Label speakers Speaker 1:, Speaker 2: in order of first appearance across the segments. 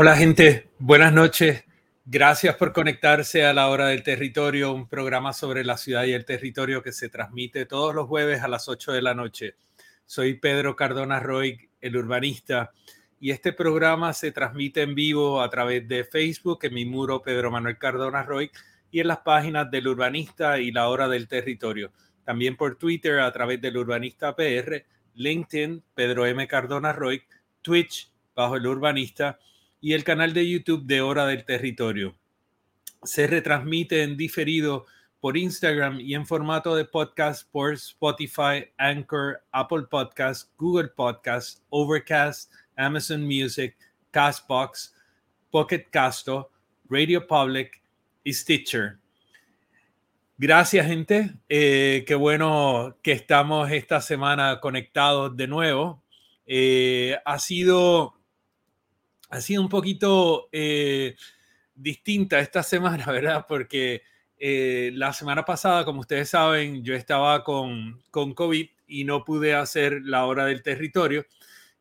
Speaker 1: Hola gente, buenas noches. Gracias por conectarse a la hora del territorio, un programa sobre la ciudad y el territorio que se transmite todos los jueves a las 8 de la noche. Soy Pedro Cardona Roy, el urbanista, y este programa se transmite en vivo a través de Facebook en mi muro Pedro Manuel Cardona Roy y en las páginas del urbanista y la hora del territorio. También por Twitter a través del urbanista PR, LinkedIn Pedro M. Cardona Roy, Twitch bajo el urbanista y el canal de YouTube de Hora del Territorio. Se retransmite en diferido por Instagram y en formato de podcast por Spotify, Anchor, Apple Podcasts, Google Podcasts, Overcast, Amazon Music, Castbox, Pocket Casto, Radio Public y Stitcher. Gracias, gente. Eh, qué bueno que estamos esta semana conectados de nuevo. Eh, ha sido ha sido un poquito eh, distinta esta semana, ¿verdad? Porque eh, la semana pasada, como ustedes saben, yo estaba con, con COVID y no pude hacer la hora del territorio.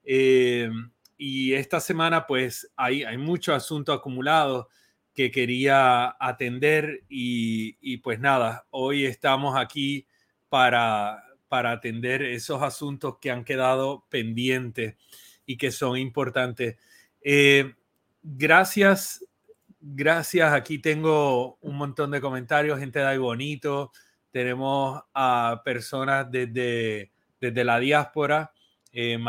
Speaker 1: Eh, y esta semana, pues, hay, hay mucho asunto acumulado que quería atender y, y, pues nada, hoy estamos aquí para, para atender esos asuntos que han quedado pendientes y que son importantes. Eh, gracias, gracias. Aquí tengo un montón de comentarios, gente de ahí bonito. Tenemos a personas desde, desde la diáspora, eh.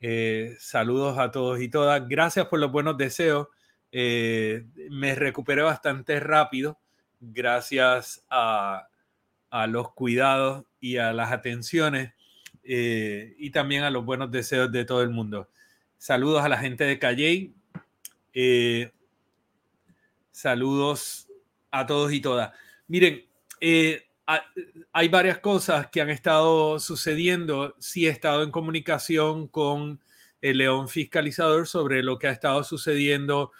Speaker 1: Eh, saludos a todos y todas. Gracias por los buenos deseos. me recuperé bastante rápido gracias a, a, los cuidados y a las atenciones y también a los buenos deseos de todo el mundo. Saludos a la gente de Calley. Eh, saludos a todos y todas. Miren, eh, hay varias cosas que han estado sucediendo. Sí he estado en comunicación con el León Fiscalizador sobre lo que ha estado sucediendo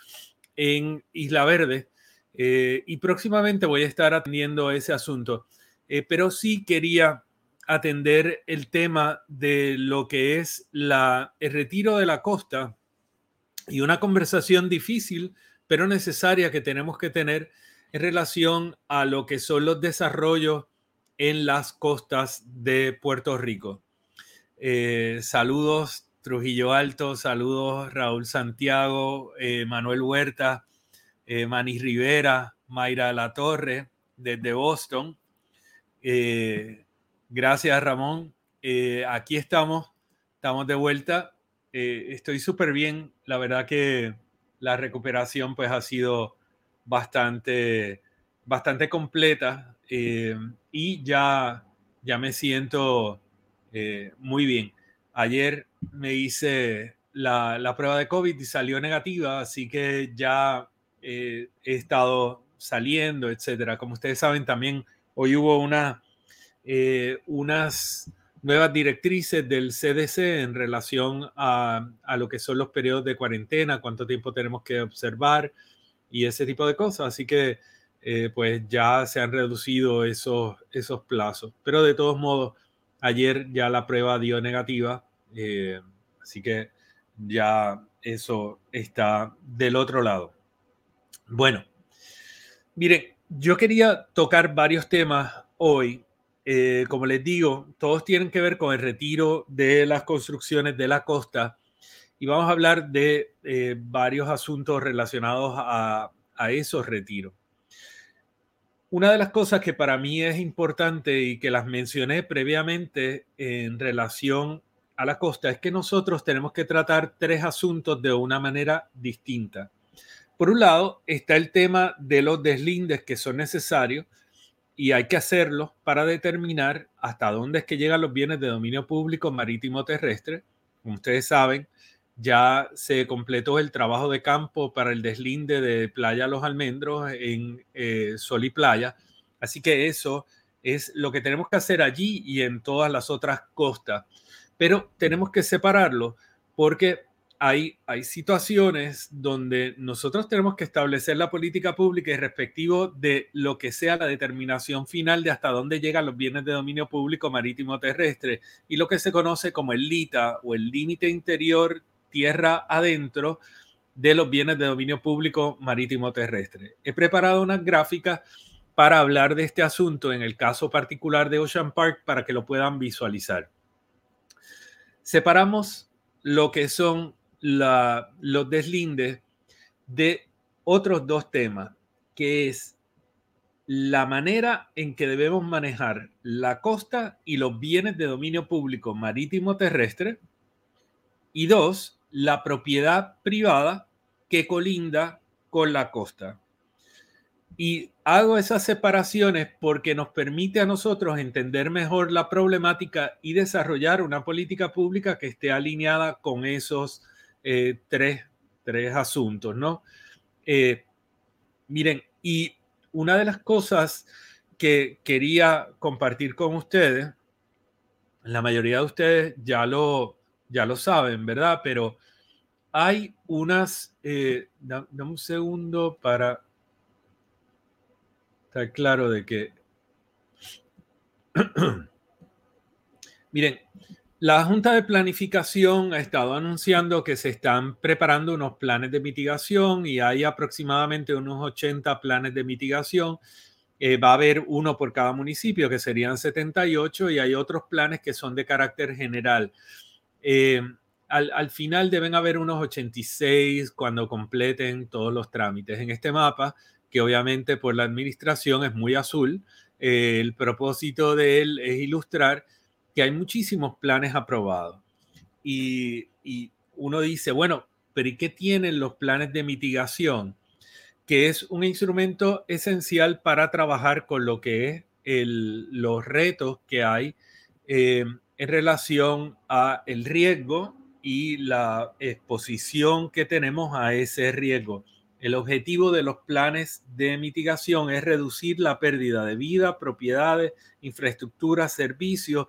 Speaker 1: en Isla Verde. Eh, y próximamente voy a estar atendiendo ese asunto. Pero sí quería atender el tema de lo que es la, el retiro de la costa y una conversación difícil, pero necesaria que tenemos que tener en relación a lo que son los desarrollos en las costas de Puerto Rico. Eh, saludos Trujillo Alto, saludos Raúl Santiago, eh, Manuel Huerta, eh, Manis Rivera, Mayra La Torre desde Boston. Gracias Ramón. aquí estamos, estamos de vuelta. estoy súper bien. La verdad que la recuperación pues ha sido bastante, bastante completa y ya, ya me siento muy bien. Ayer me hice la, prueba de COVID y salió negativa, así que ya eh, he estado saliendo, etcétera. Como ustedes saben, también hoy hubo una, eh, unas nuevas directrices del CDC en relación a, lo que son los periodos de cuarentena, cuánto tiempo tenemos que observar y ese tipo de cosas. Así que eh, pues ya se han reducido esos, esos plazos. Pero de todos modos, ayer ya la prueba dio negativa eh, así que ya eso está del otro lado. Bueno, miren, yo quería tocar varios temas hoy. Eh, como les digo, todos tienen que ver con el retiro de las construcciones de la costa y vamos a hablar de eh, varios asuntos relacionados a, a esos retiros. Una de las cosas que para mí es importante y que las mencioné previamente en relación a la costa es que nosotros tenemos que tratar tres asuntos de una manera distinta. Por un lado, está el tema de los deslindes que son necesarios y hay que hacerlos para determinar hasta dónde es que llegan los bienes de dominio público marítimo terrestre. Como ustedes saben, ya se completó el trabajo de campo para el deslinde de Playa Los Almendros en eh, Sol y Playa. Así que eso es lo que tenemos que hacer allí y en todas las otras costas pero tenemos que separarlo porque hay, hay situaciones donde nosotros tenemos que establecer la política pública y respectivo de lo que sea la determinación final de hasta dónde llegan los bienes de dominio público marítimo terrestre y lo que se conoce como el LITA o el límite interior tierra adentro de los bienes de dominio público marítimo terrestre. He preparado unas gráficas para hablar de este asunto en el caso particular de Ocean Park para que lo puedan visualizar separamos lo que son los deslindes de otros dos temas, que es la manera en que debemos manejar la costa y los bienes de dominio público marítimo terrestre. Y dos, la propiedad privada que colinda con la costa. Y hago esas separaciones porque nos permite a nosotros entender mejor la problemática y desarrollar una política pública que esté alineada con esos eh, tres, asuntos, ¿no? Eh, miren, y una de las cosas que quería compartir con ustedes, la mayoría de ustedes ya lo, ya lo saben, ¿verdad? Pero hay unas, eh, dame un segundo para Está claro de que... Miren, la Junta de Planificación ha estado anunciando que se están preparando unos planes de mitigación y hay aproximadamente unos 80 planes de mitigación. Eh, va a haber uno por cada municipio, que serían 78, y hay otros planes que son de carácter general. Eh, al, al, final deben haber unos 86 cuando completen todos los trámites. En este mapa que obviamente por la administración es muy azul. Eh, el propósito de él es ilustrar que hay muchísimos planes aprobados. Y, uno dice, bueno, pero ¿y qué tienen los planes de mitigación? Que es un instrumento esencial para trabajar con lo que es los retos que hay eh, en relación a el riesgo y la exposición que tenemos a ese riesgo. El objetivo de los planes de mitigación es reducir la pérdida de vida, propiedades, infraestructura, servicios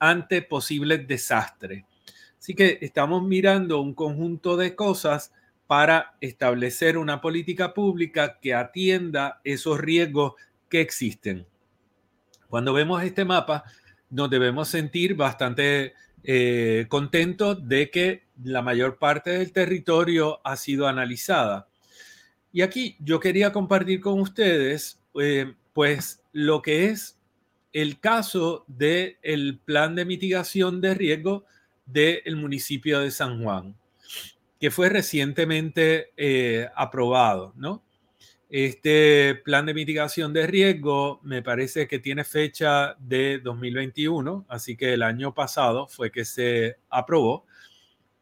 Speaker 1: ante posibles desastres. Así que estamos mirando un conjunto de cosas para establecer una política pública que atienda esos riesgos que existen. Cuando vemos este mapa, nos debemos sentir bastante eh, contentos de que la mayor parte del territorio ha sido analizada. Y aquí yo quería compartir con ustedes, eh, pues, lo que es el caso del el plan de mitigación de riesgo del municipio de San Juan, que fue recientemente eh, aprobado, ¿no? Este plan de mitigación de riesgo me parece que tiene fecha de 2021, así que el año pasado fue que se aprobó.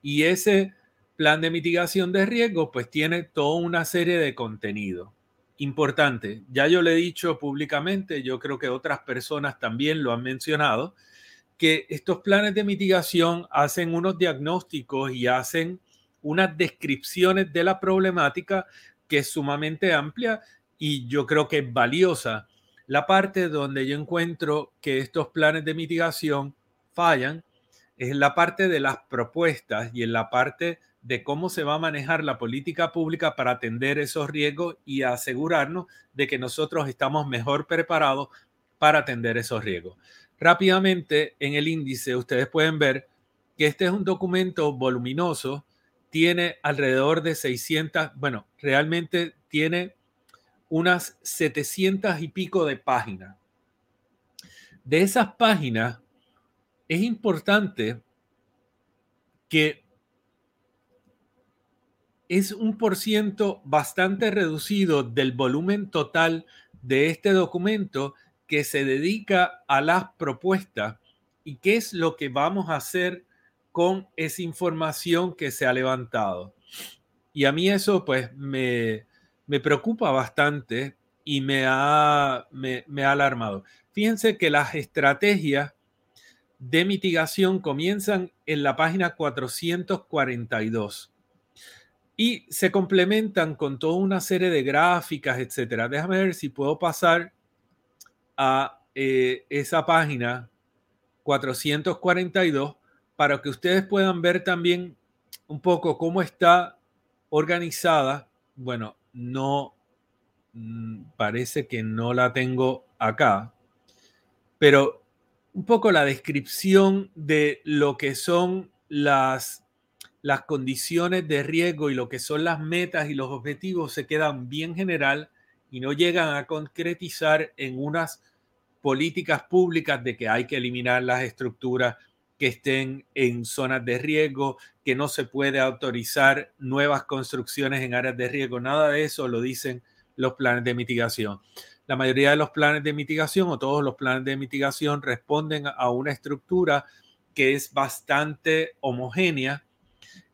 Speaker 1: Y ese plan de mitigación de riesgo pues tiene toda una serie de contenido importante. Ya yo le he dicho públicamente, yo creo que otras personas también lo han mencionado, que estos planes de mitigación hacen unos diagnósticos y hacen unas descripciones de la problemática que es sumamente amplia y yo creo que es valiosa. La parte donde yo encuentro que estos planes de mitigación fallan es en la parte de las propuestas y en la parte de cómo se va a manejar la política pública para atender esos riesgos y asegurarnos de que nosotros estamos mejor preparados para atender esos riesgos. Rápidamente, en el índice ustedes pueden ver que este es un documento voluminoso tiene alrededor de 600, bueno, realmente tiene unas 700 y pico de páginas. De esas páginas, es importante que es un por ciento bastante reducido del volumen total de este documento que se dedica a las propuestas y qué es lo que vamos a hacer con esa información que se ha levantado. Y a mí eso pues me, preocupa bastante y me ha, me, ha alarmado. Fíjense que las estrategias de mitigación comienzan en la página 442 y se complementan con toda una serie de gráficas, etcétera. Déjame ver si puedo pasar a eh, esa página 442 para que ustedes puedan ver también un poco cómo está organizada. Bueno, no mm, parece que no la tengo acá, pero un poco la descripción de lo que son las, las condiciones de riesgo y lo que son las metas y los objetivos se quedan bien general y no llegan a concretizar en unas políticas públicas de que hay que eliminar las estructuras que estén en zonas de riesgo, que no se puede autorizar nuevas construcciones en áreas de riesgo. Nada de eso lo dicen los planes de mitigación. La mayoría de los planes de mitigación o todos los planes de mitigación responden a una estructura que es bastante homogénea,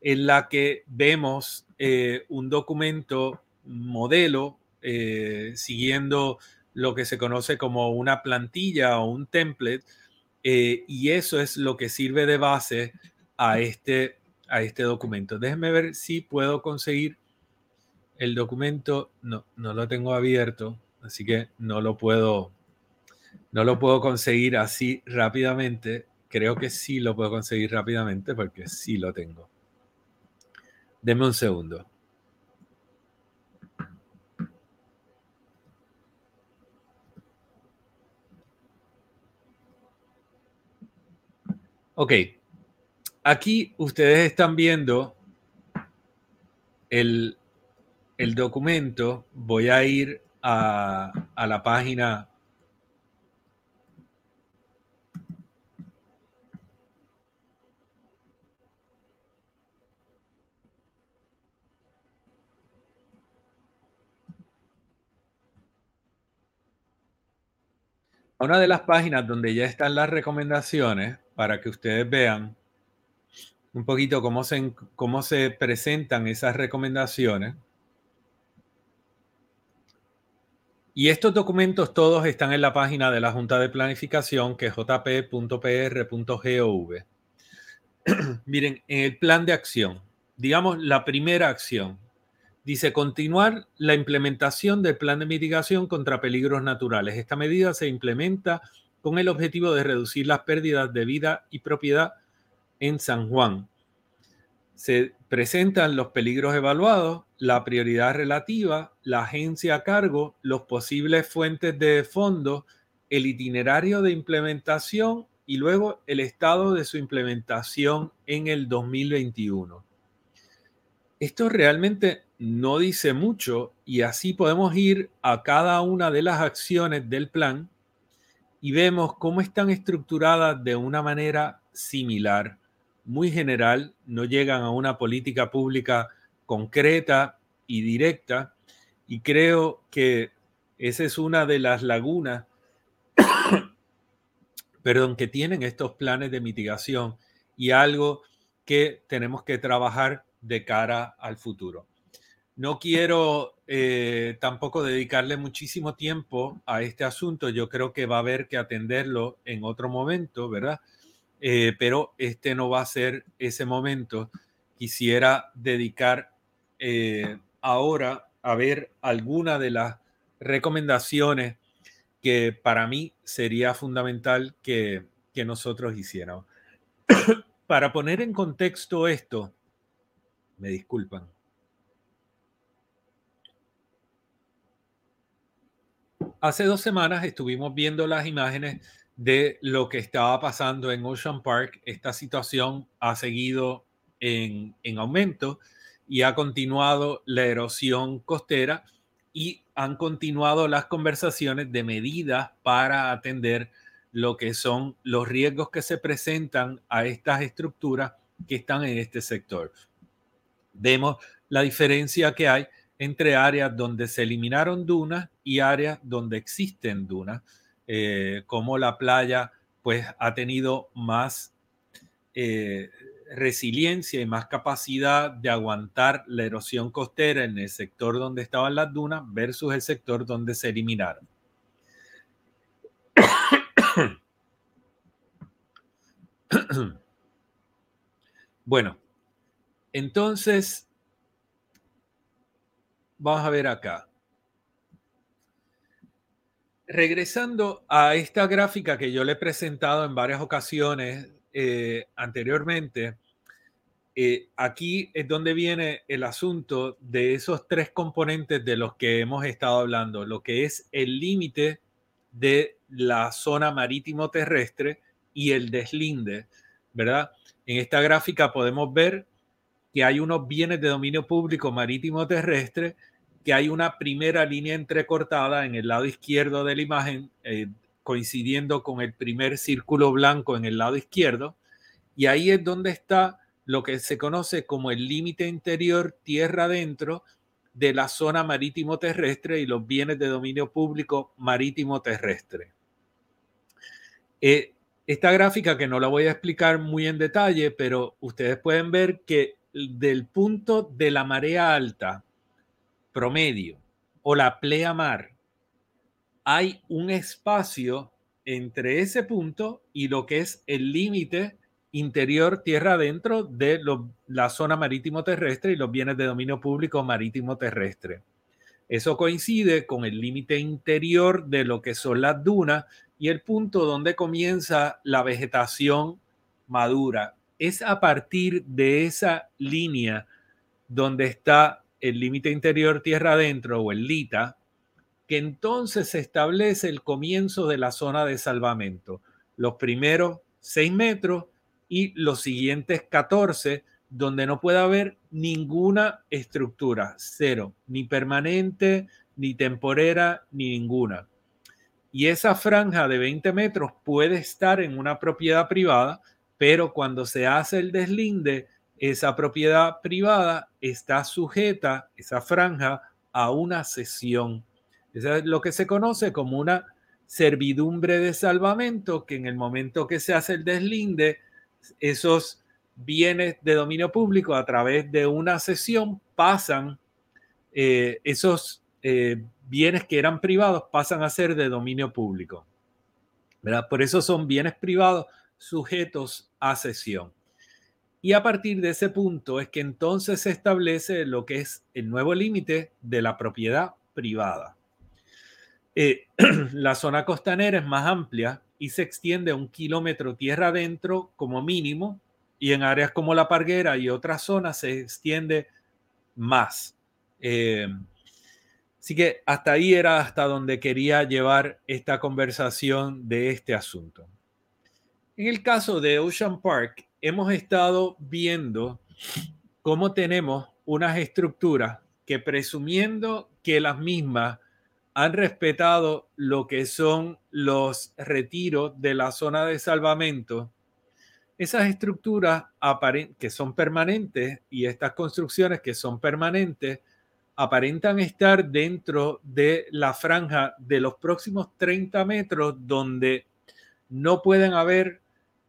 Speaker 1: en la que vemos eh, un documento modelo eh, siguiendo lo que se conoce como una plantilla o un template eh, y eso es lo que sirve de base a este, a este documento. Déjenme ver si puedo conseguir el documento. No, no lo tengo abierto, así que no lo puedo, no lo puedo conseguir así rápidamente. Creo que sí lo puedo conseguir rápidamente porque sí lo tengo. Deme un segundo. Ok, aquí ustedes están viendo el, documento. Voy a ir a, a la página una de las páginas donde ya están las recomendaciones para que ustedes vean un poquito cómo se, cómo se presentan esas recomendaciones. Y estos documentos todos están en la página de la Junta de Planificación, que es jp.pr.gov. Miren, en el plan de acción, digamos la primera acción, dice continuar la implementación del plan de mitigación contra peligros naturales. Esta medida se implementa con el objetivo de reducir las pérdidas de vida y propiedad en San Juan. Se presentan los peligros evaluados, la prioridad relativa, la agencia a cargo, los posibles fuentes de fondo, el itinerario de implementación y luego el estado de su implementación en el 2021. Esto realmente no dice mucho y así podemos ir a cada una de las acciones del plan y vemos cómo están estructuradas de una manera similar, muy general, no llegan a una política pública concreta y directa y creo que esa es una de las lagunas perdón, que tienen estos planes de mitigación y algo que tenemos que trabajar de cara al futuro. No quiero eh, tampoco dedicarle muchísimo tiempo a este asunto. Yo creo que va a haber que atenderlo en otro momento, ¿verdad? Eh, pero este no va a ser ese momento. Quisiera dedicar eh, ahora a ver alguna de las recomendaciones que para mí sería fundamental que, nosotros hiciéramos. para poner en contexto esto, me disculpan. Hace dos semanas estuvimos viendo las imágenes de lo que estaba pasando en Ocean Park. Esta situación ha seguido en, en aumento y ha continuado la erosión costera y han continuado las conversaciones de medidas para atender lo que son los riesgos que se presentan a estas estructuras que están en este sector. Vemos la diferencia que hay entre áreas donde se eliminaron dunas y áreas donde existen dunas, eh, como la playa pues ha tenido más eh, resiliencia y más capacidad de aguantar la erosión costera en el sector donde estaban las dunas versus el sector donde se eliminaron. Bueno, entonces, vamos a ver acá. Regresando a esta gráfica que yo le he presentado en varias ocasiones eh, anteriormente, eh, aquí es donde viene el asunto de esos tres componentes de los que hemos estado hablando, lo que es el límite de la zona marítimo terrestre y el deslinde, ¿verdad? En esta gráfica podemos ver que hay unos bienes de dominio público marítimo terrestre, que hay una primera línea entrecortada en el lado izquierdo de la imagen, eh, coincidiendo con el primer círculo blanco en el lado izquierdo, y ahí es donde está lo que se conoce como el límite interior tierra adentro de la zona marítimo terrestre y los bienes de dominio público marítimo terrestre. Eh, esta gráfica que no la voy a explicar muy en detalle, pero ustedes pueden ver que del punto de la marea alta promedio o la pleamar hay un espacio entre ese punto y lo que es el límite interior tierra adentro de la zona marítimo terrestre y los bienes de dominio público marítimo terrestre. Eso coincide con el límite interior de lo que son las dunas y el punto donde comienza la vegetación madura. Es a partir de esa línea donde está el límite interior tierra adentro o el LITA, que entonces se establece el comienzo de la zona de salvamento. Los primeros 6 metros y los siguientes 14, donde no puede haber ninguna estructura, cero, ni permanente, ni temporera, ni ninguna. Y esa franja de 20 metros puede estar en una propiedad privada, pero cuando se hace el deslinde, esa propiedad privada está sujeta, esa franja, a una cesión eso es lo que se conoce como una servidumbre de salvamento, que en el momento que se hace el deslinde, esos bienes de dominio público a través de una sesión pasan, eh, esos eh, bienes que eran privados pasan a ser de dominio público. ¿verdad? Por eso son bienes privados sujetos a sesión. Y a partir de ese punto es que entonces se establece lo que es el nuevo límite de la propiedad privada. Eh, la zona costanera es más amplia y se extiende un kilómetro tierra adentro como mínimo y en áreas como la Parguera y otras zonas se extiende más. Eh, así que hasta ahí era hasta donde quería llevar esta conversación de este asunto. En el caso de Ocean Park, hemos estado viendo cómo tenemos unas estructuras que presumiendo que las mismas han respetado lo que son los retiros de la zona de salvamento, esas estructuras que son permanentes y estas construcciones que son permanentes aparentan estar dentro de la franja de los próximos 30 metros donde no pueden haber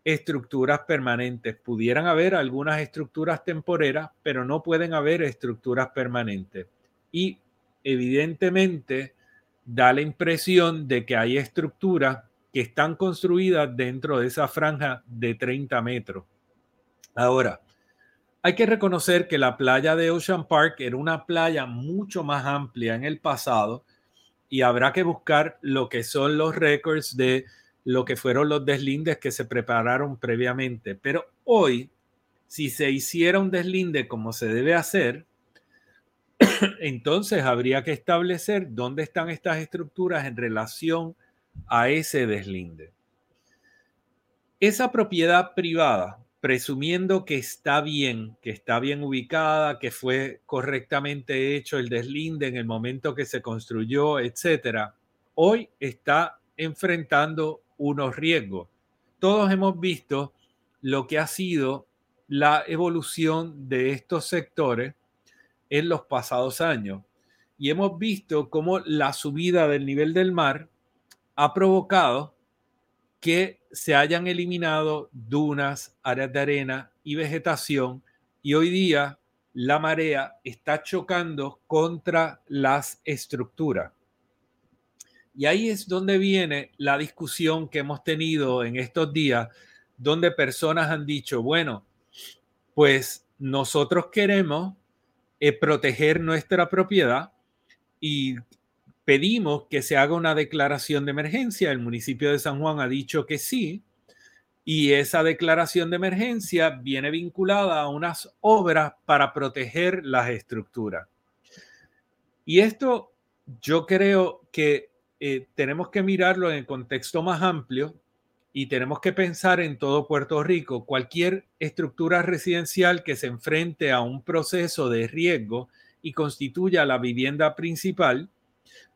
Speaker 1: estructuras permanentes. Pudieran haber algunas estructuras temporeras, pero no pueden haber estructuras permanentes. Y evidentemente da la impresión de que hay estructuras que están construidas dentro de esa franja de 30 metros. Ahora, hay que reconocer que la playa de Ocean Park era una playa mucho más amplia en el pasado y habrá que buscar lo que son los récords de lo que fueron los deslindes que se prepararon previamente. Pero hoy, si se hiciera un deslinde como se debe hacer, entonces habría que establecer dónde están estas estructuras en relación a ese deslinde. Esa propiedad privada, presumiendo que está bien, que está bien ubicada, que fue correctamente hecho el deslinde en el momento que se construyó, etcétera, hoy está enfrentando unos riesgos. Todos hemos visto lo que ha sido la evolución de estos sectores en los pasados años. Y hemos visto cómo la subida del nivel del mar ha provocado que se hayan eliminado dunas, áreas de arena y vegetación. Y hoy día la marea está chocando contra las estructuras. Y ahí es donde viene la discusión que hemos tenido en estos días, donde personas han dicho, bueno, pues nosotros queremos eh, proteger nuestra propiedad y pedimos que se haga una declaración de emergencia. El municipio de San Juan ha dicho que sí. Y esa declaración de emergencia viene vinculada a unas obras para proteger las estructuras. Y esto yo creo que eh, tenemos que mirarlo en el contexto más amplio y tenemos que pensar en todo Puerto Rico. Cualquier estructura residencial que se enfrente a un proceso de riesgo y constituya la vivienda principal,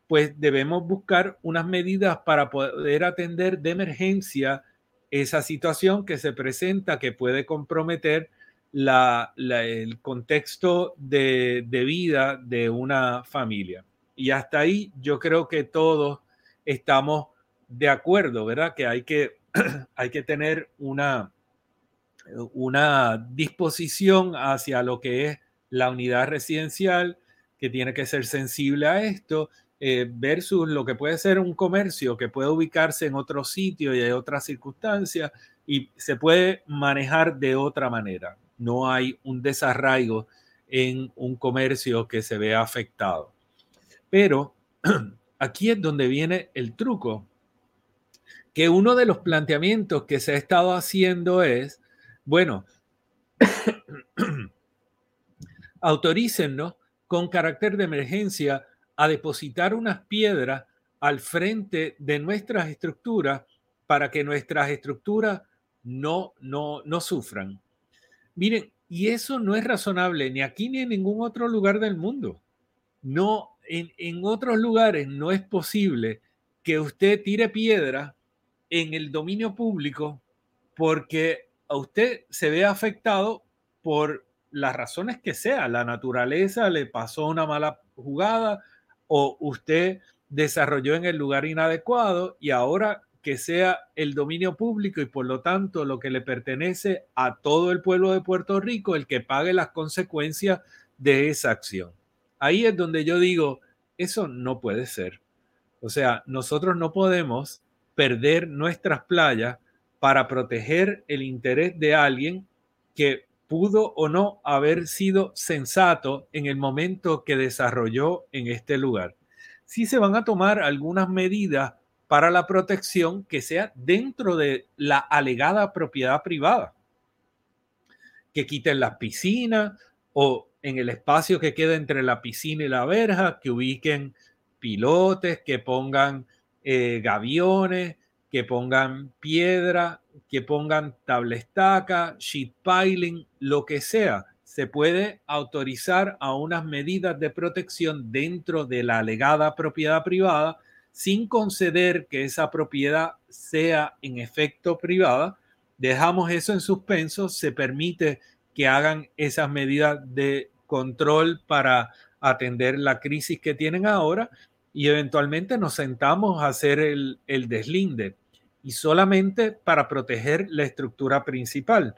Speaker 1: pues debemos buscar unas medidas para poder atender de emergencia esa situación que se presenta que puede comprometer el contexto de, de vida de una familia. Y hasta ahí yo creo que todos estamos de acuerdo, ¿verdad? Que hay que hay que tener una, una disposición hacia lo que es la unidad residencial, que tiene que ser sensible a esto, eh, versus lo que puede ser un comercio que puede ubicarse en otro sitio y hay otras circunstancias y se puede manejar de otra manera. No hay un desarraigo en un comercio que se vea afectado. Pero aquí es donde viene el truco, que uno de los planteamientos que se ha estado haciendo es, bueno, autorícennos con carácter de emergencia a depositar unas piedras al frente de nuestras estructuras para que nuestras estructuras no, no, no sufran. Miren, y eso no es razonable ni aquí ni en ningún otro lugar del mundo. No, en, otros lugares no es posible que usted tire piedra en el dominio público porque a usted se ve afectado por las razones que sea, la naturaleza le pasó una mala jugada o usted desarrolló en el lugar inadecuado y ahora que sea el dominio público y por lo tanto lo que le pertenece a todo el pueblo de Puerto Rico el que pague las consecuencias de esa acción. Ahí es donde yo digo, eso no puede ser. O sea, nosotros no podemos perder nuestras playas para proteger el interés de alguien que pudo o no haber sido sensato en el momento que desarrolló en este lugar. Sí se van a tomar algunas medidas para la protección que sea dentro de la alegada propiedad privada. que quiten las piscinas o en el espacio que queda entre la piscina y la verja, que ubiquen pilotes, que pongan eh, gaviones, que pongan piedra, que pongan tablestaca, sheet piling, lo que sea. Se puede autorizar a unas medidas de protección dentro de la alegada propiedad privada sin conceder que esa propiedad sea en efecto privada. Dejamos eso en suspenso, se permite que hagan esas medidas de control para atender la crisis que tienen ahora y eventualmente nos sentamos a hacer el, deslinde y solamente para proteger la estructura principal,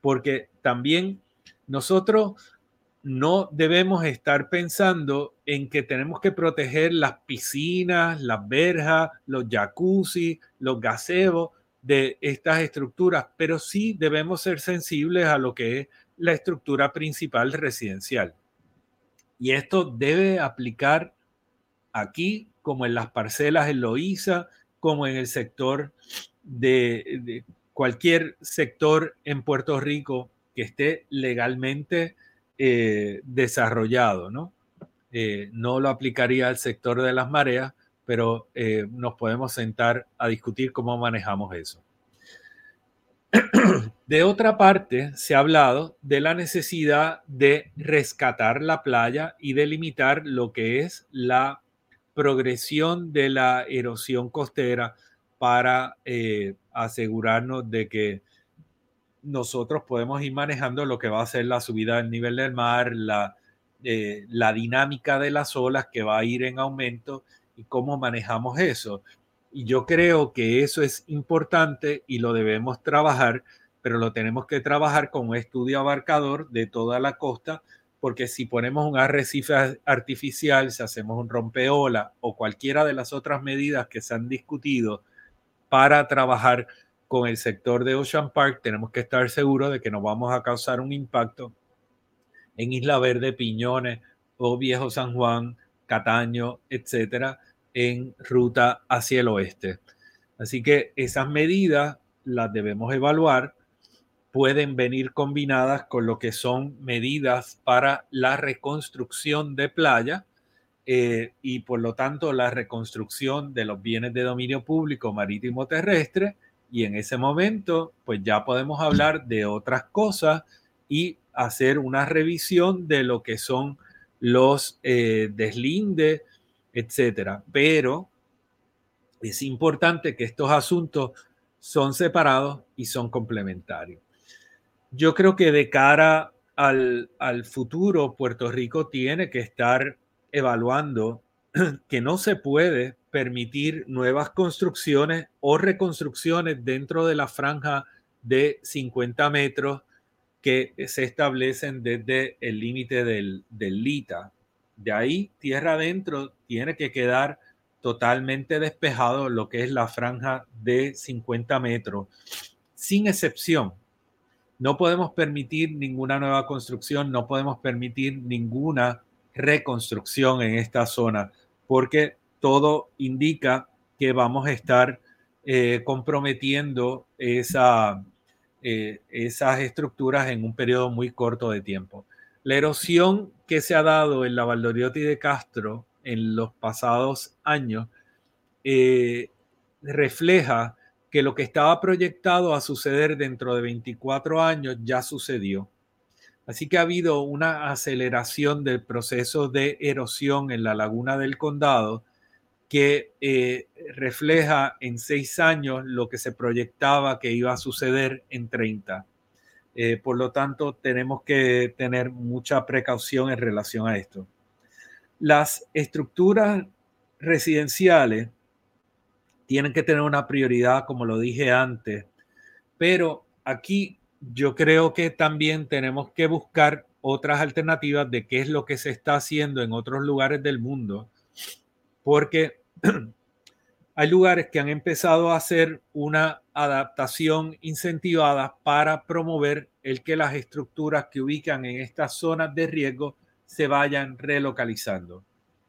Speaker 1: porque también nosotros no debemos estar pensando en que tenemos que proteger las piscinas, las verjas, los jacuzzi, los gazebos de estas estructuras, pero sí debemos ser sensibles a lo que es la estructura principal residencial. Y esto debe aplicar aquí como en las parcelas en Loíza, como en el sector de, cualquier sector en Puerto Rico que esté legalmente eh, desarrollado, ¿no? Eh, no lo aplicaría al sector de las mareas, pero eh, nos podemos sentar a discutir cómo manejamos eso. De otra parte, se ha hablado de la necesidad de rescatar la playa y delimitar lo que es la progresión de la erosión costera para eh, asegurarnos de que nosotros podemos ir manejando lo que va a ser la subida del nivel del mar, eh, la dinámica de las olas que va a ir en aumento y cómo manejamos eso. Y yo creo que eso es importante y lo debemos trabajar, pero lo tenemos que trabajar con un estudio abarcador de toda la costa, porque si ponemos un arrecife artificial, si hacemos un rompeola o cualquiera de las otras medidas que se han discutido para trabajar con el sector de Ocean Park, tenemos que estar seguros de que no vamos a causar un impacto en Isla Verde, Piñones o Viejo San Juan, Cataño, etcétera, en ruta hacia el oeste. Así que esas medidas las debemos evaluar. Pueden venir combinadas con lo que son medidas para la reconstrucción de playa eh, y por lo tanto la reconstrucción de los bienes de dominio público marítimo terrestre. Y en ese momento, pues ya podemos hablar de otras cosas y hacer una revisión de lo que son los eh, deslindes etcétera. Pero es importante que estos asuntos son separados y son complementarios. Yo creo que de cara al, futuro, Puerto Rico tiene que estar evaluando que no se puede permitir nuevas construcciones o reconstrucciones dentro de la franja de 50 metros que se establecen desde el límite del, del LITA. De ahí, tierra adentro, tiene que quedar totalmente despejado lo que es la franja de 50 metros, sin excepción. No podemos permitir ninguna nueva construcción, no podemos permitir ninguna reconstrucción en esta zona, porque todo indica que vamos a estar eh, comprometiendo eh, esas estructuras en un periodo muy corto de tiempo. La erosión que se ha dado en la Valdoriotti de Castro en los pasados años eh, refleja que lo que estaba proyectado a suceder dentro de 24 años ya sucedió. Así que ha habido una aceleración del proceso de erosión en la laguna del condado que eh, refleja en seis años lo que se proyectaba que iba a suceder en 30. Eh, por lo tanto, tenemos que tener mucha precaución en relación a esto. Las estructuras residenciales tienen que tener una prioridad, como lo dije antes, pero aquí yo creo que también tenemos que buscar otras alternativas de qué es lo que se está haciendo en otros lugares del mundo, porque hay lugares que han empezado a hacer una adaptación incentivada para promover el que las estructuras que ubican en estas zonas de riesgo se vayan relocalizando.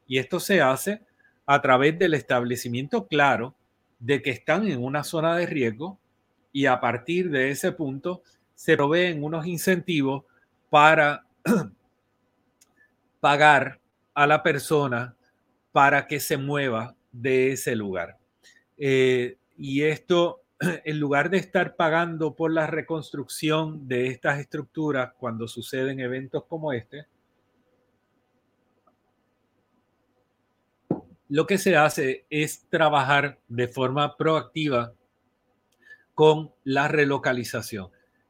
Speaker 1: Y esto se hace a través del establecimiento claro de que están en una zona de riesgo y a partir de ese punto se proveen unos incentivos para pagar a la persona para que se mueva de ese lugar. Eh, y esto, en lugar de estar pagando por la reconstrucción de estas estructuras cuando suceden eventos como este, lo que se hace es trabajar de forma proactiva con la relocalización.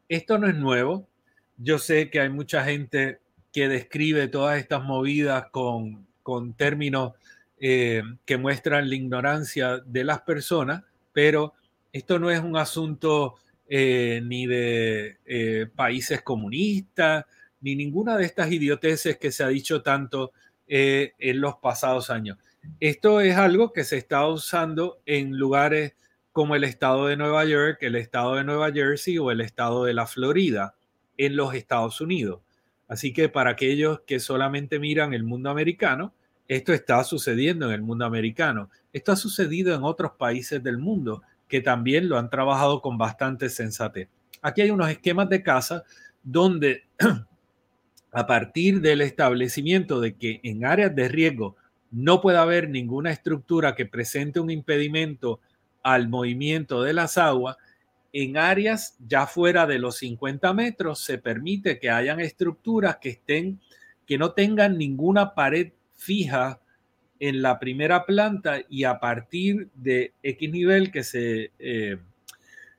Speaker 1: Esto no es nuevo. Yo sé que hay mucha gente que describe todas estas movidas con, con términos eh, que muestran la ignorancia de las personas, pero esto no es un asunto eh, ni de eh, países comunistas, ni ninguna de estas idioteces que se ha dicho tanto en los pasados años. Esto es algo que se está usando en lugares como el estado de Nueva York, el estado de Nueva Jersey o el estado de la Florida en los Estados Unidos. Así que para aquellos que solamente miran el mundo americano, esto está sucediendo en el mundo americano. Esto ha sucedido en otros países del mundo que también lo han trabajado con bastante sensatez. Aquí hay unos esquemas de casa donde a partir del establecimiento de que en áreas de riesgo no puede haber ninguna estructura que presente un impedimento al movimiento de las aguas, en áreas ya fuera de los 50 metros se permite que hayan estructuras que estén, que no tengan ninguna pared fija en la primera planta y a partir de X nivel que se, eh,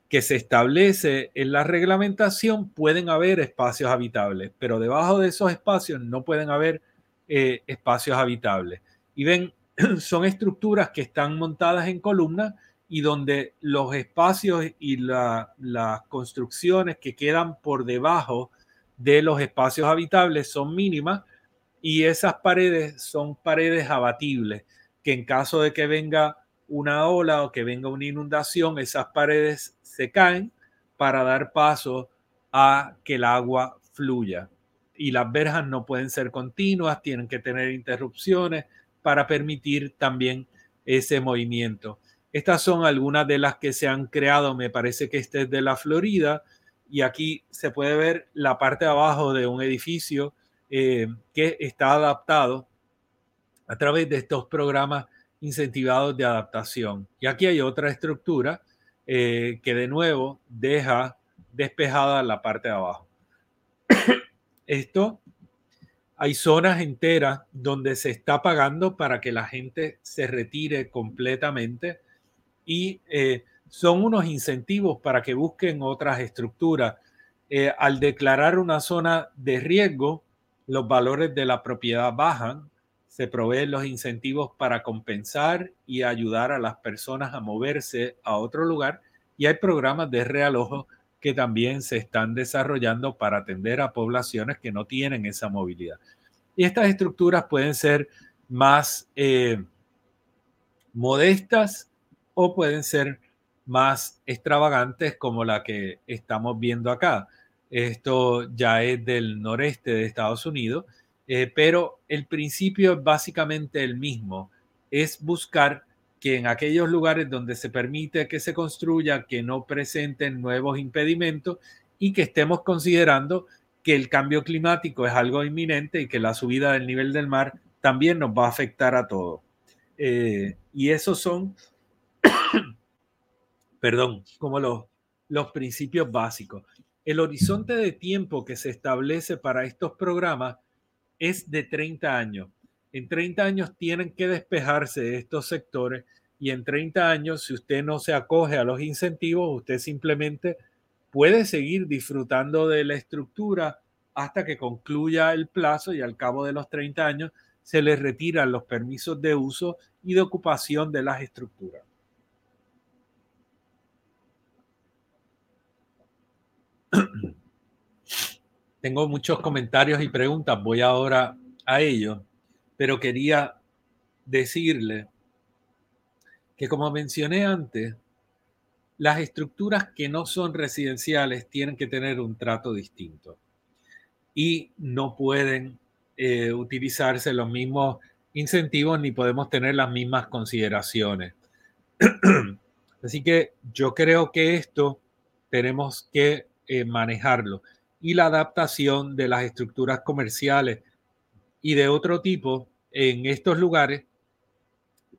Speaker 1: que se establece en la reglamentación pueden haber espacios habitables, pero debajo de esos espacios no pueden haber eh, espacios habitables. Y ven, son estructuras que están montadas en columnas y donde los espacios y las construcciones que quedan por debajo de los espacios habitables son mínimas y esas paredes son paredes abatibles, que en caso de que venga una ola o que venga una inundación, esas paredes se caen para dar paso a que el agua fluya. Y las verjas no pueden ser continuas, tienen que tener interrupciones para permitir también ese movimiento. Estas son algunas de las que se han creado. Me parece que este es de la Florida. Y aquí se puede ver la parte de abajo de un edificio eh, que está adaptado a través de estos programas incentivados de adaptación. Y aquí hay otra estructura eh, que de nuevo deja despejada la parte de abajo. Esto, hay zonas enteras donde se está pagando para que la gente se retire completamente y eh, son unos incentivos para que busquen otras estructuras. Eh, al declarar una zona de riesgo, los valores de la propiedad bajan, se proveen los incentivos para compensar y ayudar a las personas a moverse a otro lugar y hay programas de realojo que también se están desarrollando para atender a poblaciones que no tienen esa movilidad. Y estas estructuras pueden ser más eh, modestas o pueden ser más extravagantes como la que estamos viendo acá. Esto ya es del noreste de Estados Unidos, eh, pero el principio es básicamente el mismo, es buscar que en aquellos lugares donde se permite que se construya, que no presenten nuevos impedimentos y que estemos considerando que el cambio climático es algo inminente y que la subida del nivel del mar también nos va a afectar a todos. Eh, y esos son perdón, como los, los principios básicos. El horizonte de tiempo que se establece para estos programas es de 30 años. En 30 años tienen que despejarse estos sectores y en 30 años, si usted no se acoge a los incentivos, usted simplemente puede seguir disfrutando de la estructura hasta que concluya el plazo y al cabo de los 30 años se le retiran los permisos de uso y de ocupación de las estructuras. Tengo muchos comentarios y preguntas, voy ahora a ello, pero quería decirle que como mencioné antes, las estructuras que no son residenciales tienen que tener un trato distinto y no pueden eh, utilizarse los mismos incentivos ni podemos tener las mismas consideraciones. Así que yo creo que esto tenemos que eh, manejarlo. Y la adaptación de las estructuras comerciales y de otro tipo en estos lugares,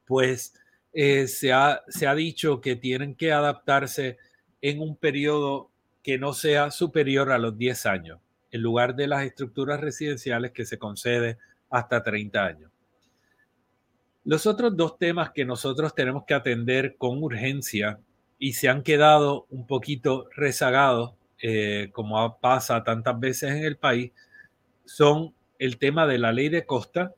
Speaker 1: pues eh, se, ha, se ha dicho que tienen que adaptarse en un periodo que no sea superior a los 10 años, en lugar de las estructuras residenciales que se concede hasta 30 años. Los otros dos temas que nosotros tenemos que atender con urgencia y se han quedado un poquito rezagados, eh, como pasa tantas veces en el país, son el tema de la ley de costa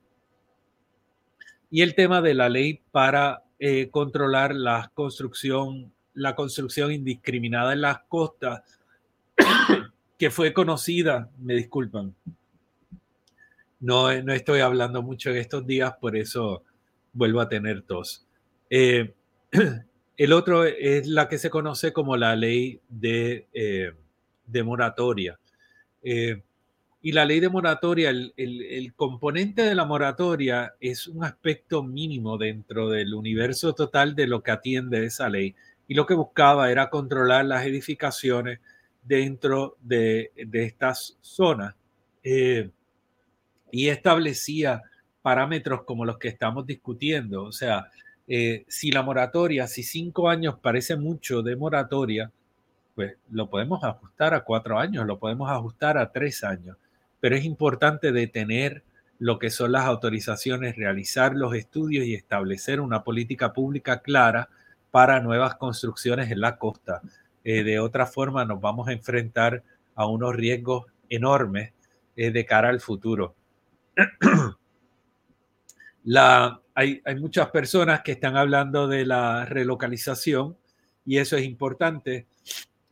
Speaker 1: y el tema de la ley para eh, controlar la construcción, la construcción indiscriminada en las costas, que fue conocida, me disculpan, no, no estoy hablando mucho en estos días, por eso vuelvo a tener tos. Eh, el otro es la que se conoce como la ley de, eh, de moratoria. Y la ley de moratoria, el, componente de la moratoria es un aspecto mínimo dentro del universo total de lo que atiende esa ley. Y lo que buscaba era controlar las edificaciones dentro de, estas zonas. Eh, y establecía parámetros como los que estamos discutiendo. O sea, eh, si la moratoria, si cinco años parece mucho de moratoria, pues lo podemos ajustar a cuatro años, lo podemos ajustar a tres años pero es importante detener lo que son las autorizaciones, realizar los estudios y establecer una política pública clara para nuevas construcciones en la costa. Eh, de otra forma, nos vamos a enfrentar a unos riesgos enormes eh, de cara al futuro. La, hay, hay muchas personas que están hablando de la relocalización y eso es importante.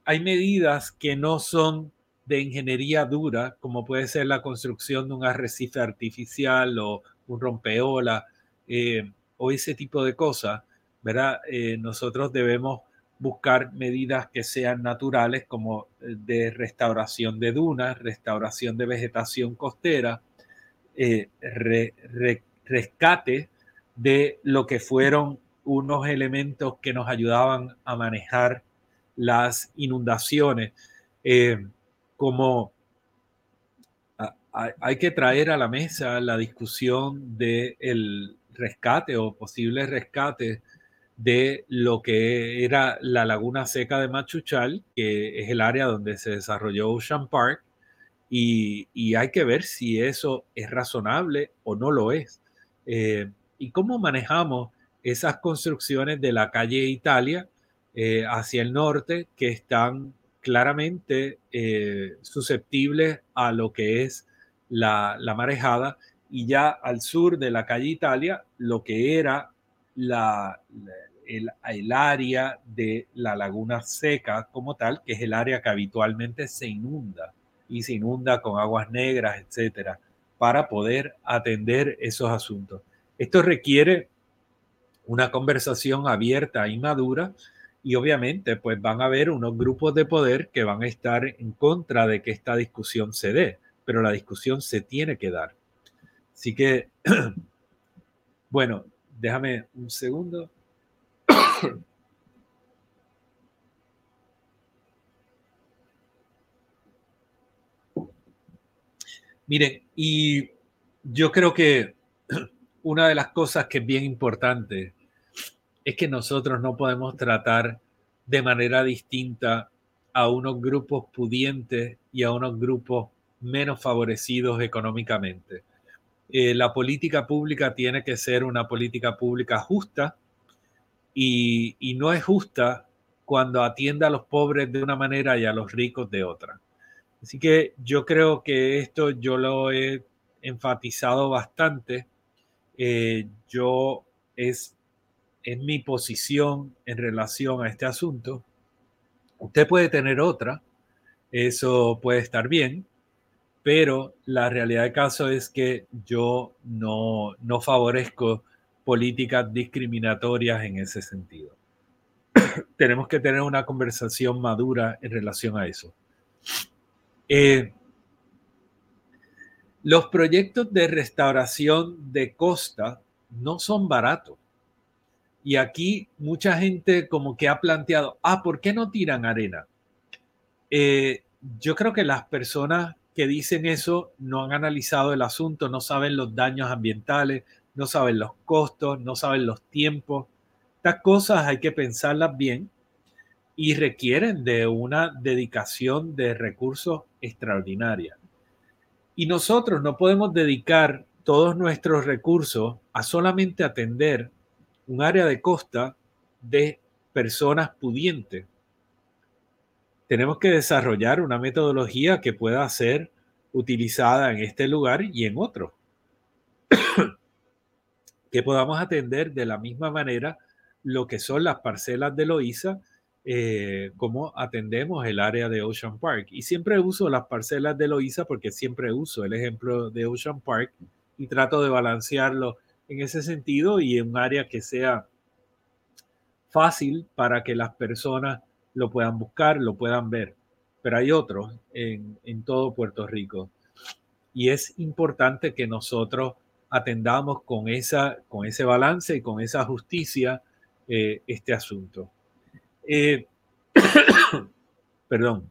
Speaker 1: Hay medidas que no son de ingeniería dura, como puede ser la construcción de un arrecife artificial o un rompeola eh, o ese tipo de cosas, ¿verdad? Eh, nosotros debemos buscar medidas que sean naturales como eh, de restauración de dunas, restauración de vegetación costera, rescate de lo que fueron unos elementos que nos ayudaban a manejar las inundaciones como hay que traer a la mesa la discusión del rescate o posible rescate de lo que era la laguna seca de Machuchal, que es el área donde se desarrolló Ocean Park, y, hay que ver si eso es razonable o no lo es. Eh, y cómo manejamos esas construcciones de la calle Italia eh, hacia el norte que están claramente eh, susceptibles a lo que es la, marejada y ya al sur de la calle Italia lo que era la, el, el, área de la laguna seca como tal, que es el área que habitualmente se inunda y se inunda con aguas negras, etcétera, para poder atender esos asuntos. Esto requiere una conversación abierta y madura y obviamente pues van a haber unos grupos de poder que van a estar en contra de que esta discusión se dé, pero la discusión se tiene que dar. Así que, bueno, déjame un segundo. Miren, y yo creo que una de las cosas que es bien importante es que nosotros no podemos tratar de manera distinta a unos grupos pudientes y a unos grupos menos favorecidos económicamente. Eh, la política pública tiene que ser una política pública justa y, y no es justa cuando atiende a los pobres de una manera y a los ricos de otra. Así que yo creo que esto yo lo he enfatizado bastante. Eh, yo es en mi posición en relación a este asunto. Usted puede tener otra, eso puede estar bien, pero la realidad del caso es que yo no, no favorezco políticas discriminatorias en ese sentido. Tenemos que tener una conversación madura en relación a eso. Eh, los proyectos de restauración de costa no son baratos. Y aquí mucha gente como que ha planteado, ah, ¿por qué no tiran arena? eh, yo creo que las personas que dicen eso no han analizado el asunto, no saben los daños ambientales, no saben los costos, no saben los tiempos. Estas cosas hay que pensarlas bien y requieren de una dedicación de recursos extraordinaria. Y nosotros no podemos dedicar todos nuestros recursos a solamente atender un área de costa de personas pudientes. Tenemos que desarrollar una metodología que pueda ser utilizada en este lugar y en otro. que podamos atender de la misma manera lo que son las parcelas de Loíza, eh, como atendemos el área de Ocean Park. Y siempre uso las parcelas de Loíza porque siempre uso el ejemplo de Ocean Park y trato de balancearlo en ese sentido y en un área que sea fácil para que las personas lo puedan buscar, lo puedan ver. Pero hay otros en, en todo Puerto Rico. Y es importante que nosotros atendamos con, esa, con ese balance y con esa justicia eh, este asunto. Eh, perdón.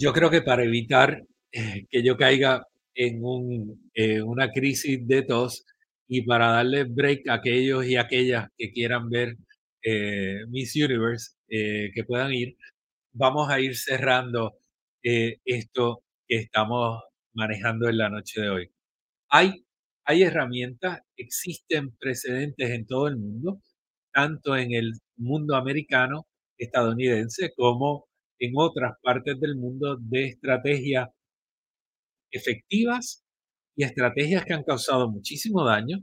Speaker 1: Yo creo que para evitar eh, que yo caiga en una crisis de tos y para darle break a aquellos y aquellas que quieran ver Miss Universe, que puedan ir, vamos a ir cerrando esto que estamos manejando en la noche de hoy. Hay, hay herramientas, existen precedentes en todo el mundo, tanto en el mundo americano, estadounidense, como en otras partes del mundo de estrategias efectivas y estrategias que han causado muchísimo daño,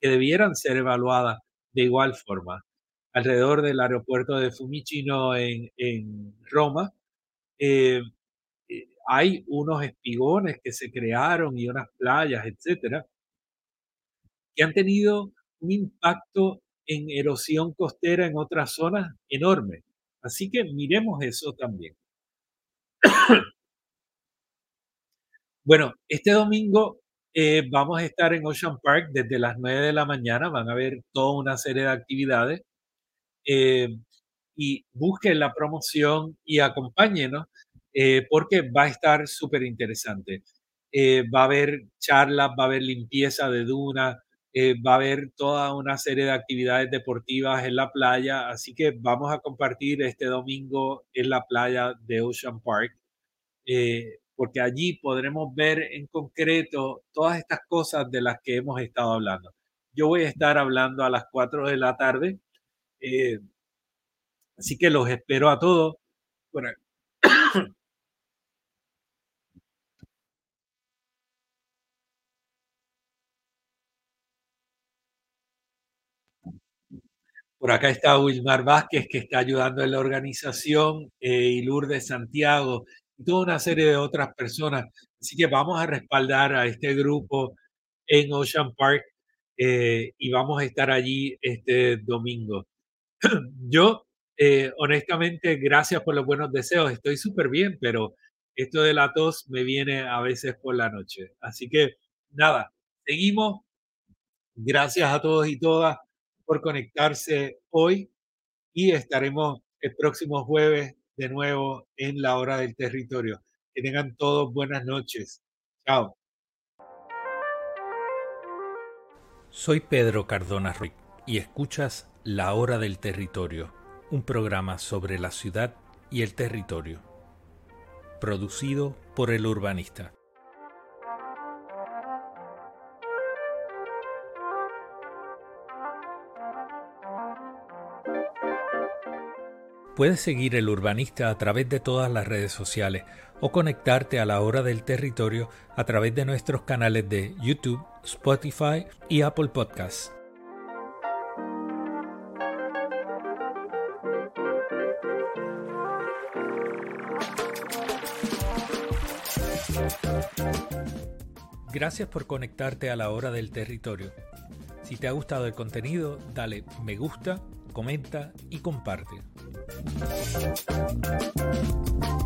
Speaker 1: que debieran ser evaluadas de igual forma. Alrededor del aeropuerto de Fumicino en, en Roma, eh, eh, hay unos espigones que se crearon y unas playas, etcétera, que han tenido un impacto en erosión costera en otras zonas enorme. Así que miremos eso también. bueno, este domingo eh, vamos a estar en Ocean Park desde las 9 de la mañana. Van a haber toda una serie de actividades. Eh, y busquen la promoción y acompáñenos eh, porque va a estar súper interesante. va a haber charlas, va a haber limpieza de duna, va a haber toda una serie de actividades deportivas en la playa, así que vamos a compartir este domingo en la playa de Ocean Park, eh, porque allí podremos ver en concreto todas estas cosas de las que hemos estado hablando. Yo voy a estar hablando a las 4 de la tarde, eh, así que los espero a todos. Por acá está Wilmar Vázquez, que está ayudando en la organización, eh, y Lourdes Santiago, y toda una serie de otras personas. Así que vamos a respaldar a este grupo en Ocean Park eh, y vamos a estar allí este domingo. Yo, eh, honestamente, gracias por los buenos deseos. Estoy súper bien, pero esto de la tos me viene a veces por la noche. Así que, nada, seguimos. Gracias a todos y todas por conectarse hoy y estaremos el próximo jueves de nuevo en la hora del territorio. Que tengan todos buenas noches. Chao.
Speaker 2: Soy Pedro Cardona Ruiz y escuchas La Hora del Territorio, un programa sobre la ciudad y el territorio, producido por el urbanista. Puedes seguir el urbanista a través de todas las redes sociales o conectarte a la hora del territorio a través de nuestros canales de YouTube, Spotify y Apple Podcasts. Gracias por conectarte a la hora del territorio. Si te ha gustado el contenido, dale me gusta, comenta y comparte. あっ!